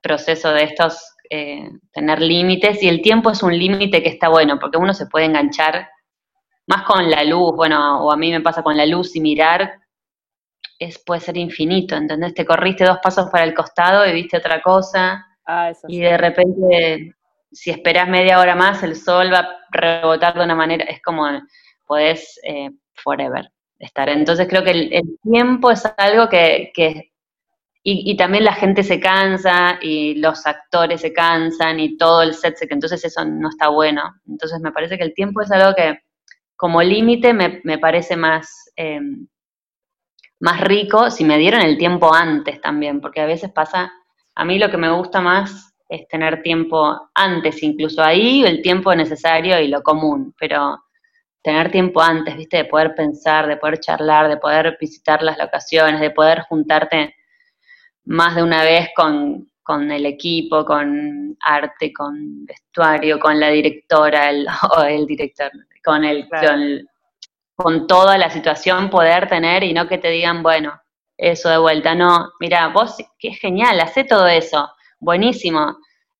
Speaker 6: proceso de estos eh, tener límites y el tiempo es un límite que está bueno porque uno se puede enganchar más con la luz, bueno, o a mí me pasa con la luz y mirar es puede ser infinito, ¿entendés? Te corriste dos pasos para el costado y viste otra cosa ah, y de repente si esperas media hora más el sol va a rebotar de una manera, es como podés eh, forever estar. Entonces creo que el, tiempo es algo que, que y, también la gente se cansa y los actores se cansan y todo el set se entonces eso no está bueno. Entonces me parece que el tiempo es algo que como límite me, parece más, em, más rico si me dieron el tiempo antes también, porque a veces pasa, a mí lo que me gusta más es tener tiempo antes, incluso ahí el tiempo necesario y lo común, pero tener tiempo antes, viste, de poder pensar, de poder charlar, de poder visitar las locaciones, de poder juntarte más de una vez con, el equipo, con arte, con vestuario, con la directora el, o el director, con el, con, toda la situación poder tener y no que te digan, bueno, eso de vuelta, no, mira, vos, que es genial, hace todo eso, buenísimo,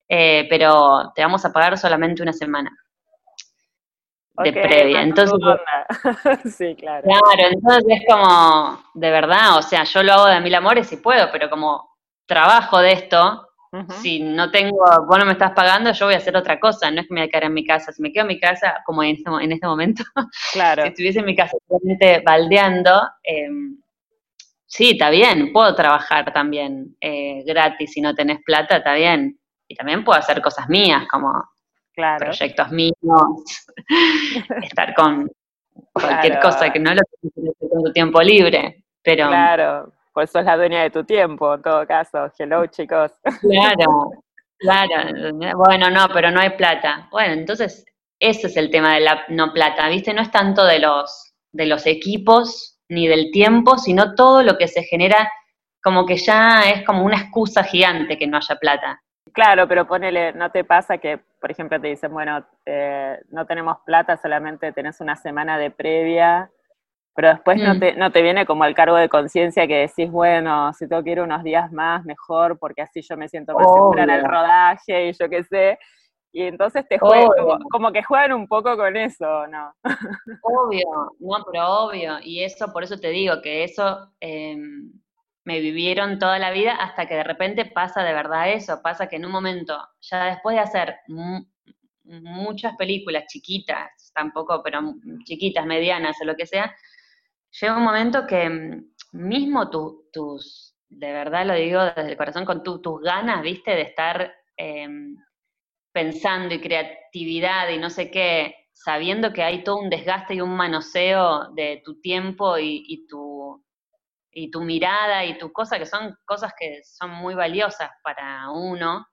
Speaker 6: eh, pero te vamos a pagar solamente una semana de previa. Entonces,
Speaker 2: sí, claro.
Speaker 6: Claro, entonces es como, de verdad, o sea, yo lo hago de mil amores si puedo, pero como trabajo de esto, si no tengo, vos no me estás pagando, yo voy a hacer otra cosa, no es que me voy a quedar en mi casa, si me quedo en mi casa, como en este, en este momento,
Speaker 2: claro.
Speaker 6: si estuviese en mi casa realmente baldeando, em, sí, está bien, puedo trabajar también eh, gratis si no tenés plata, está bien, y también puedo hacer cosas mías, como proyectos míos, estar con cualquier cosa que no lo tienes con tu tiempo libre. Pero,
Speaker 2: claro, pues sos la dueña de tu tiempo, en todo caso. Hello, chicos.
Speaker 6: Claro, claro. Bueno, no, pero no hay plata. Bueno, entonces, ese es el tema de la no plata, ¿viste? No es tanto de los, de los equipos ni del tiempo, sino todo lo que se genera, como que ya es como una excusa gigante que no haya plata.
Speaker 2: Claro, pero ponele, ¿no te pasa que, por ejemplo, te dicen, bueno, eh, no tenemos plata, solamente tenés una semana de previa, pero después no, mm. te, no te viene como el cargo de conciencia que decís, bueno, si tengo que ir unos días más, mejor, porque así yo me siento más segura en el rodaje y yo qué sé. Y entonces te juegan, como, que juegan un poco con eso, ¿no?
Speaker 6: Obvio, no, pero obvio. Y eso, por eso te digo que eso eh, me vivieron toda la vida hasta que de repente pasa de verdad eso, pasa que en un momento, ya después de hacer muchas películas chiquitas, tampoco, pero chiquitas, medianas o lo que sea, llega un momento que mm, mismo tus, de verdad lo digo desde el corazón, con tus ganas, viste, de estar em, pensando y creatividad y no sé qué, sabiendo que hay todo un desgaste y un manoseo de tu tiempo y tu y tu mirada y tu cosa, que son cosas que son muy valiosas para uno,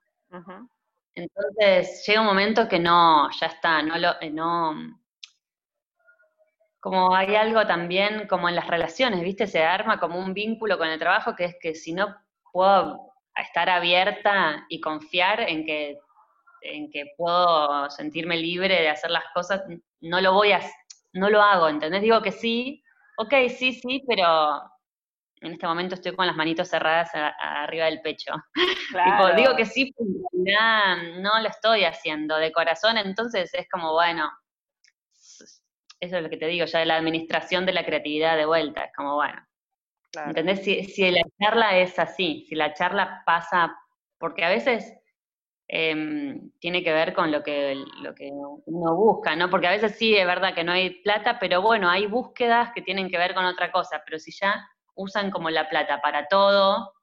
Speaker 6: Entonces llega un momento que no, ya está, no lo, eh, no, como hay algo también como en las relaciones, ¿viste? Se arma como un vínculo con el trabajo que es que si no puedo estar abierta y confiar en que, en que puedo sentirme libre de hacer las cosas, no lo voy a, no lo hago, ¿entendés? Digo que sí, ok, sí, sí, pero en este momento estoy con las manitos cerradas arriba del pecho. digo que sí, pero no lo estoy haciendo de corazón, entonces es como, bueno, eso es lo que te digo, ya de la administración de la creatividad de vuelta, es como, bueno, ¿entendés? Si, si la charla es así, si la charla pasa, porque a veces em, tiene que ver con lo que, lo que uno busca, ¿no? Porque a veces sí, es verdad que no hay plata, pero bueno, hay búsquedas que tienen que ver con otra cosa, pero si ya usan como la plata para todo.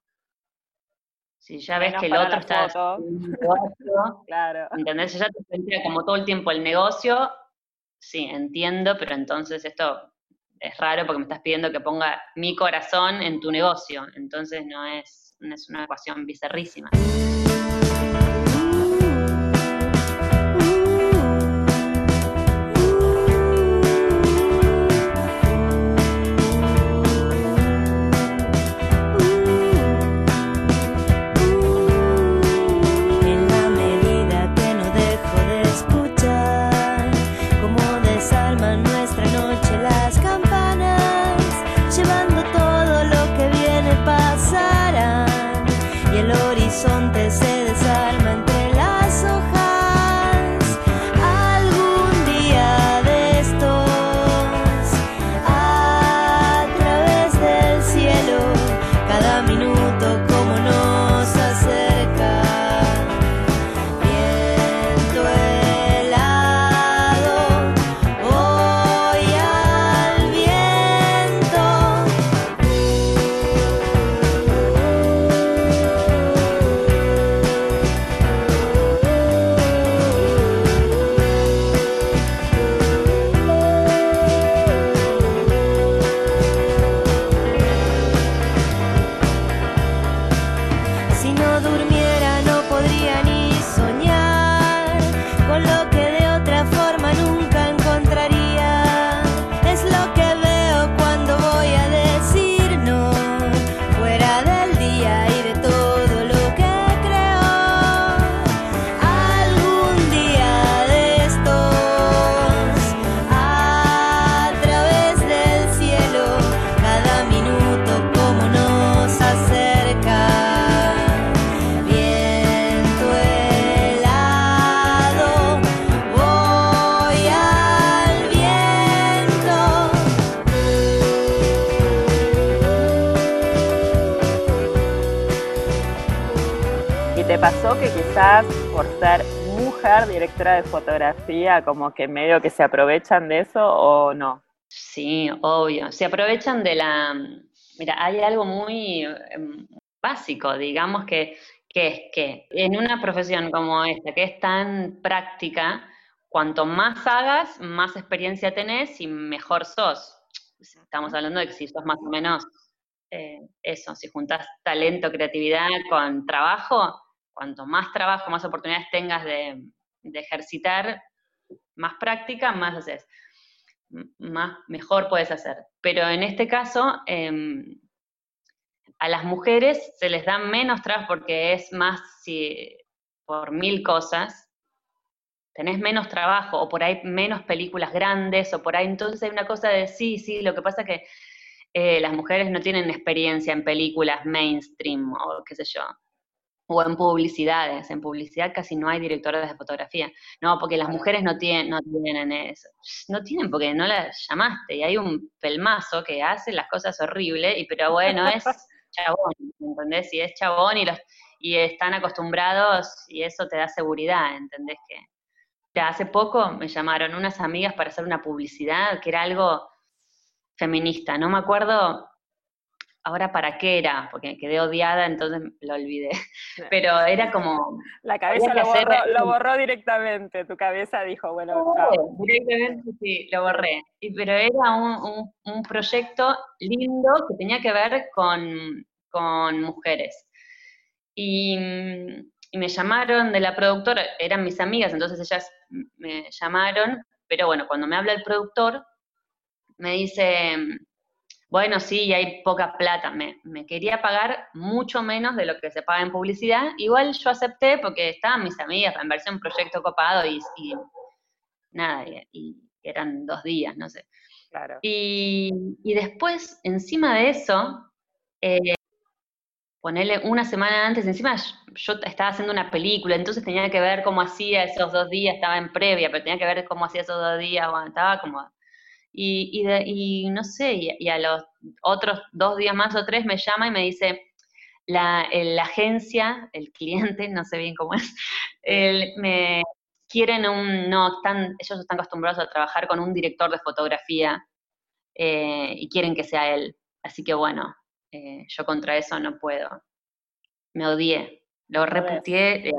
Speaker 6: Si ya ves que el otro está negocio, claro. ¿entendés? Ya te sentía como todo el tiempo el negocio, sí, entiendo, pero entonces esto es raro porque me estás pidiendo que ponga mi corazón en tu negocio, entonces no es, no es una ecuación bizarrísima. Por ser mujer directora de fotografía, como que medio que se aprovechan de eso o no? Sí, obvio. Se aprovechan de la... Mira, hay algo muy em, básico, digamos, que, que es que en una profesión como esta, que es tan práctica, cuanto más hagas, más experiencia tenés y mejor sos. Estamos hablando de que si sos más o menos eh, eso, si juntas talento, creatividad con trabajo, cuanto más trabajo, más oportunidades tengas de, ejercitar, más práctica, más haces, más, mejor puedes hacer. Pero en este caso, em, a las mujeres se les da menos trabajo porque es más si, por mil cosas, tenés menos trabajo o por ahí menos películas grandes o por ahí entonces hay una cosa de sí, sí, lo que pasa es que eh, las mujeres no tienen experiencia en películas mainstream o qué sé yo o en publicidades. En publicidad casi no hay directores de fotografía. No, porque las mujeres no tienen, no tienen eso. No tienen porque no las llamaste. Y hay un pelmazo que hace las cosas horribles, y pero bueno, es chabón, ¿entendés? Y es chabón y, los, y están acostumbrados y eso te da seguridad, ¿entendés? Que hace poco me llamaron unas amigas para hacer una publicidad que era algo feminista. No me acuerdo ahora para qué era, porque quedé odiada, entonces lo olvidé. Pero era como...
Speaker 2: La cabeza lo borró, lo borró, directamente, tu cabeza dijo, bueno,
Speaker 6: Directamente sí, lo borré. pero era un, un, proyecto lindo que tenía que ver con, con mujeres. Y, y me llamaron de la productora, eran mis amigas, entonces ellas me llamaron, pero bueno, cuando me habla el productor, me dice, bueno, sí, hay poca plata, me, me, quería pagar mucho menos de lo que se paga en publicidad, igual yo acepté porque estaban mis amigas, me pareció un proyecto copado y, nada, y, eran dos días, no sé.
Speaker 2: Claro.
Speaker 6: Y, y después, encima de eso, eh, ponerle una semana antes, encima yo estaba haciendo una película, entonces tenía que ver cómo hacía esos dos días, estaba en previa, pero tenía que ver cómo hacía esos dos días, bueno, estaba como... Y, y, no sé, y, a los otros dos días más o tres me llama y me dice, la, la agencia, el cliente, no sé bien cómo es, me quieren un, no, están, ellos están acostumbrados a trabajar con un director de fotografía eh, y quieren que sea él. Así que bueno, eh, yo contra eso no puedo. Me odié, lo reputié,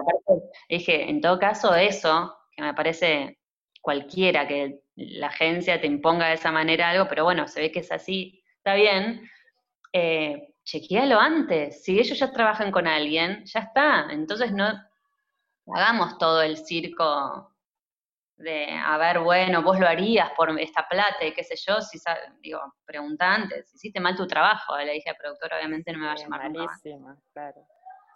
Speaker 6: y dije, en todo caso eso, que me parece cualquiera, que la agencia te imponga de esa manera algo, pero bueno, se ve que es así, está bien, eh, chequealo antes, si ellos ya trabajan con alguien, ya está, entonces no hagamos todo el circo de, a ver, bueno, vos lo harías por esta plata y qué sé yo, si digo, pregunta antes, hiciste mal tu trabajo, le dije al productor, obviamente no me va a llamar
Speaker 2: malísima, claro.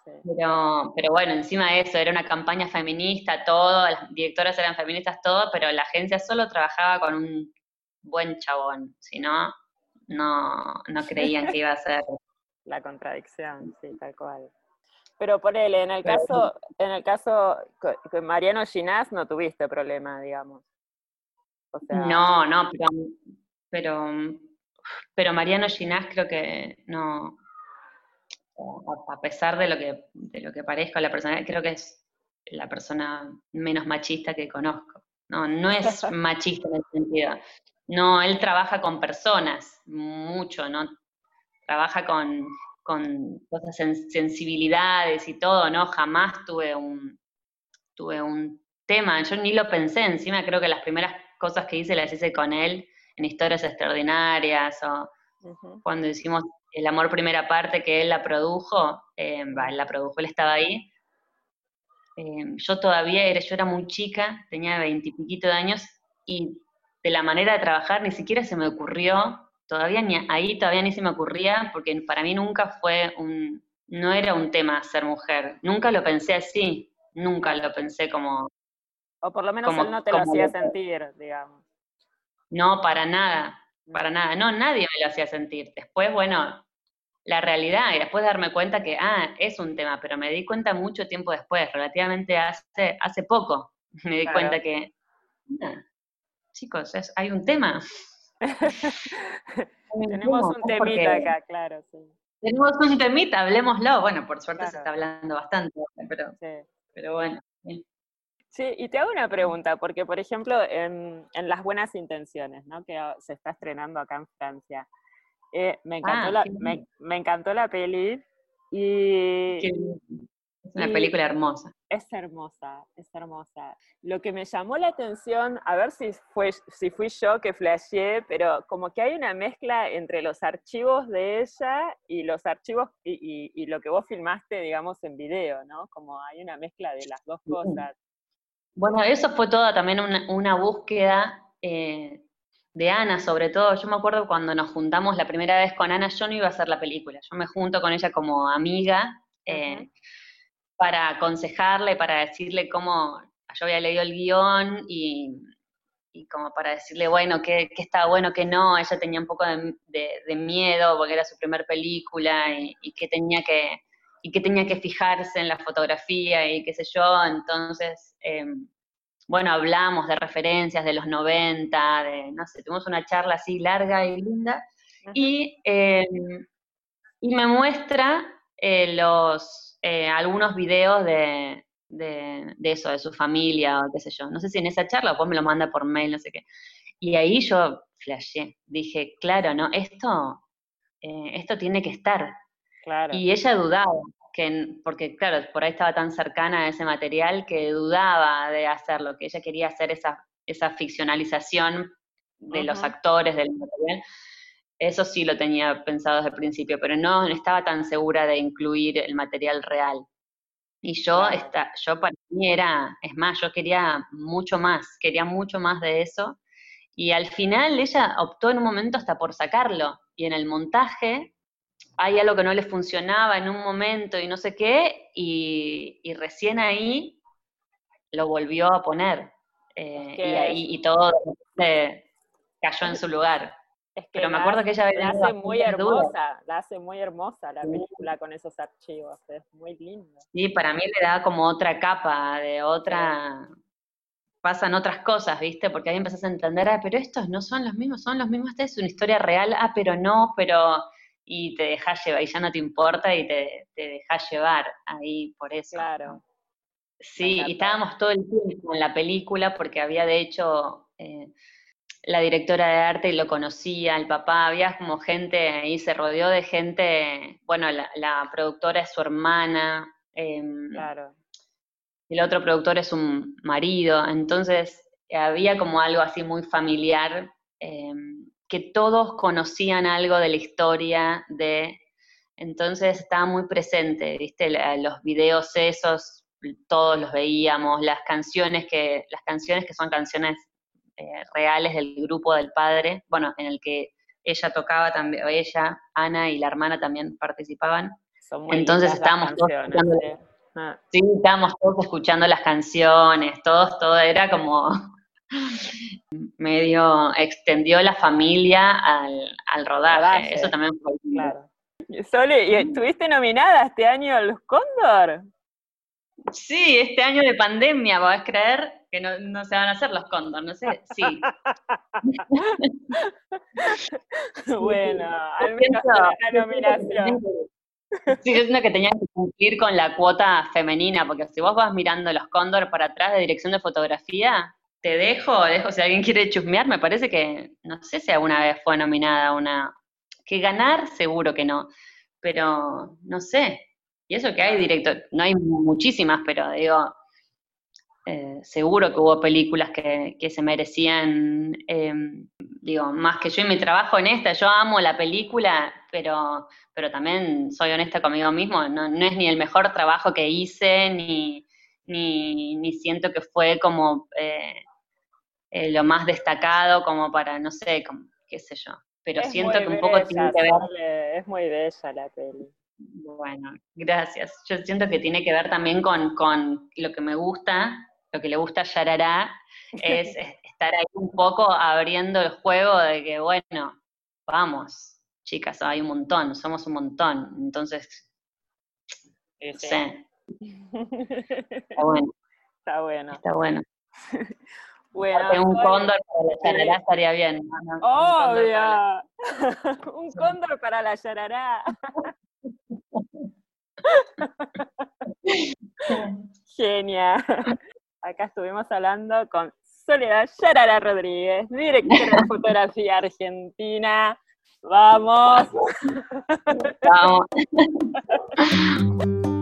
Speaker 6: Pero, pero bueno, encima de eso, era una campaña feminista, todo, las directoras eran feministas, todo, pero la agencia solo trabajaba con un buen chabón, si no, no, no creían que iba a ser.
Speaker 2: La contradicción, sí, tal cual. Pero ponele, en el caso, en el caso con Mariano Ginás no tuviste problema, digamos.
Speaker 6: no, no, pero, pero, Mariano Ginás creo que no, a pesar de lo que, de lo que parezca la persona, creo que es la persona menos machista que conozco. No, no es machista en el sentido. No, él trabaja con personas, mucho, ¿no? Trabaja con, con cosas, sensibilidades y todo, ¿no? Jamás tuve un, tuve un tema, yo ni lo pensé, encima creo que las primeras cosas que hice las hice con él en historias extraordinarias o cuando hicimos El amor primera parte que él la produjo, eh, él la produjo, él estaba ahí. Eh, yo todavía era, yo era muy chica, tenía veintipiquito de años y de la manera de trabajar ni siquiera se me ocurrió todavía ni ahí todavía ni se me ocurría, porque para mí nunca fue un, no era un tema ser mujer, nunca lo pensé así, nunca lo pensé como...
Speaker 2: O por lo menos él no te lo hacía sentir, digamos.
Speaker 6: No, para nada, para nada, no, nadie me lo hacía sentir. Después, bueno, la realidad, y después darme cuenta que, ah, es un tema, pero me di cuenta mucho tiempo después, relativamente hace, hace poco, me di cuenta que, ah, chicos, es, hay un tema.
Speaker 2: Tenemos un temita acá, claro, sí.
Speaker 6: Tenemos un temita, hablemoslo. Bueno, por suerte se está hablando bastante, pero, pero bueno.
Speaker 2: Sí. y te hago una pregunta, porque por ejemplo, en, Las Buenas Intenciones, ¿no? que se está estrenando acá en Francia, eh, me, encantó ah, la, me, encantó la peli y,
Speaker 6: es una película hermosa.
Speaker 2: Es hermosa, es hermosa. Lo que me llamó la atención, a ver si, fue, si fui yo que flasheé, pero como que hay una mezcla entre los archivos de ella y los archivos y, lo que vos filmaste, digamos, en video, ¿no? Como hay una mezcla de las dos cosas.
Speaker 6: Bueno, eso fue toda también una, búsqueda eh, de Ana, sobre todo. Yo me acuerdo cuando nos juntamos la primera vez con Ana, yo no iba a hacer la película, yo me junto con ella como amiga. Eh, para aconsejarle, para decirle cómo, yo había leído el guion y, como para decirle, bueno, qué, estaba bueno, qué no, ella tenía un poco de, miedo porque era su primer película y, que tenía que y que tenía que fijarse en la fotografía y qué sé yo, entonces, em, bueno, hablamos de referencias de los 90, de, no sé, tuvimos una charla así larga y linda, y, em, y me muestra eh, los, eh, algunos videos de, de, eso, de su familia o qué sé yo. No sé si en esa charla o después me lo manda por mail, no sé qué. Y ahí yo flashé, dije, claro, ¿no? Esto, eh, esto tiene que estar. Y ella dudaba, que, porque claro, por ahí estaba tan cercana a ese material que dudaba de hacerlo, que ella quería hacer esa, esa ficcionalización de los actores, del material. Eso sí lo tenía pensado desde el principio, pero no estaba tan segura de incluir el material real. Y yo, esta, yo para mí era, es más, yo quería mucho más, quería mucho más de eso. Y al final ella optó en un momento hasta por sacarlo. Y en el montaje hay algo que no le funcionaba en un momento y no sé qué, y, recién ahí lo volvió a poner. Eh, y ahí y todo cayó en su lugar. Pero me acuerdo que ella
Speaker 2: la hace muy hermosa, la hace muy hermosa la película con esos archivos, es muy lindo.
Speaker 6: Sí, para mí le da como otra capa, de otra, pasan otras cosas, ¿viste? Porque ahí empezás a entender, ah, pero estos no son los mismos, son los mismos, esta es una historia real, ah, pero no, pero y te dejas llevar, y ya no te importa y te, te dejas llevar ahí por eso.
Speaker 2: Claro.
Speaker 6: Sí, y estábamos todo el tiempo en la película porque había de hecho eh, la directora de arte y lo conocía, el papá, había como gente ahí, se rodeó de gente, bueno, la, productora es su hermana, em,
Speaker 2: claro.
Speaker 6: el otro productor es un marido, entonces había como algo así muy familiar, em, que todos conocían algo de la historia de, entonces estaba muy presente, viste, los videos esos, todos los veíamos, las canciones que, las canciones que son canciones eh, reales del grupo del padre, bueno, en el que ella tocaba también, ella, Ana y la hermana también participaban. Entonces estábamos todos escuchando, ah. sí, estábamos todos escuchando las canciones, todos, todo era como medio extendió la familia al, al rodaje. Eso también fue
Speaker 2: claro. Sole, ¿y estuviste nominada este año a los Cóndor?
Speaker 6: Sí, este año de pandemia, ¿podés creer? Que no, se van a hacer los cóndor, no sé, sí.
Speaker 2: bueno, al menos la nominación.
Speaker 6: Sí, yo siento que tenían que cumplir con la cuota femenina, porque si vos vas mirando los cóndor para atrás de dirección de fotografía, te dejo, dejo si alguien quiere chusmear, me parece que, no sé si alguna vez fue nominada una, que ganar seguro que no, pero no sé, y eso que hay directo, no hay muchísimas, pero digo, eh, seguro que hubo películas que, se merecían, em, digo, más que yo y mi trabajo en esta, yo amo la película, pero, pero también soy honesta conmigo mismo, no, es ni el mejor trabajo que hice, ni, ni, siento que fue como eh, eh, lo más destacado como para, no sé, qué sé yo, pero siento que un poco tiene que ver...
Speaker 2: Es muy bella la peli.
Speaker 6: Bueno, gracias. Yo siento que tiene que ver también con, lo que me gusta, lo que le gusta a Yarará, es estar ahí un poco abriendo el juego de que, bueno, vamos, chicas, hay un montón, somos un montón. Entonces, no sé. Está bueno.
Speaker 2: Está bueno.
Speaker 6: Está bueno. Bueno, un cóndor para la yarará estaría bien.
Speaker 2: Obvio. un cóndor para la yarará. Genial. Acá estuvimos hablando con Soledad Yarara Rodríguez, directora de fotografía argentina. Vamos. Vamos.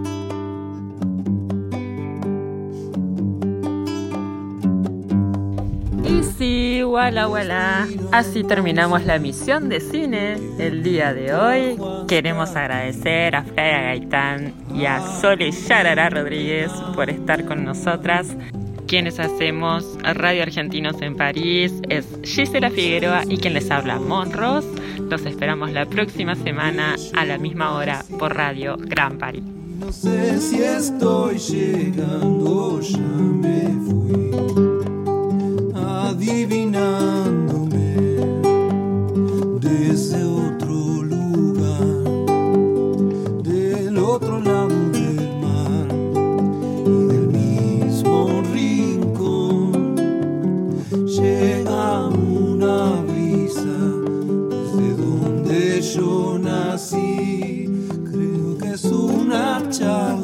Speaker 2: sí, wala wala. Así terminamos la misión de cine el día de hoy. Queremos agradecer a Freya Gaitán y a Sole Yarara Rodríguez por estar con nosotras. Quienes hacemos Radio Argentinos en París es Gisela Figueroa y quien les habla Monros. Los esperamos la próxima semana a la misma hora por Radio Gran París.
Speaker 4: No sé si estoy llegando, ya me fui adivinándome desde otro lugar, del otro lado del mar y del mismo rincón. Llega una brisa desde donde yo nací, creo que es una charla.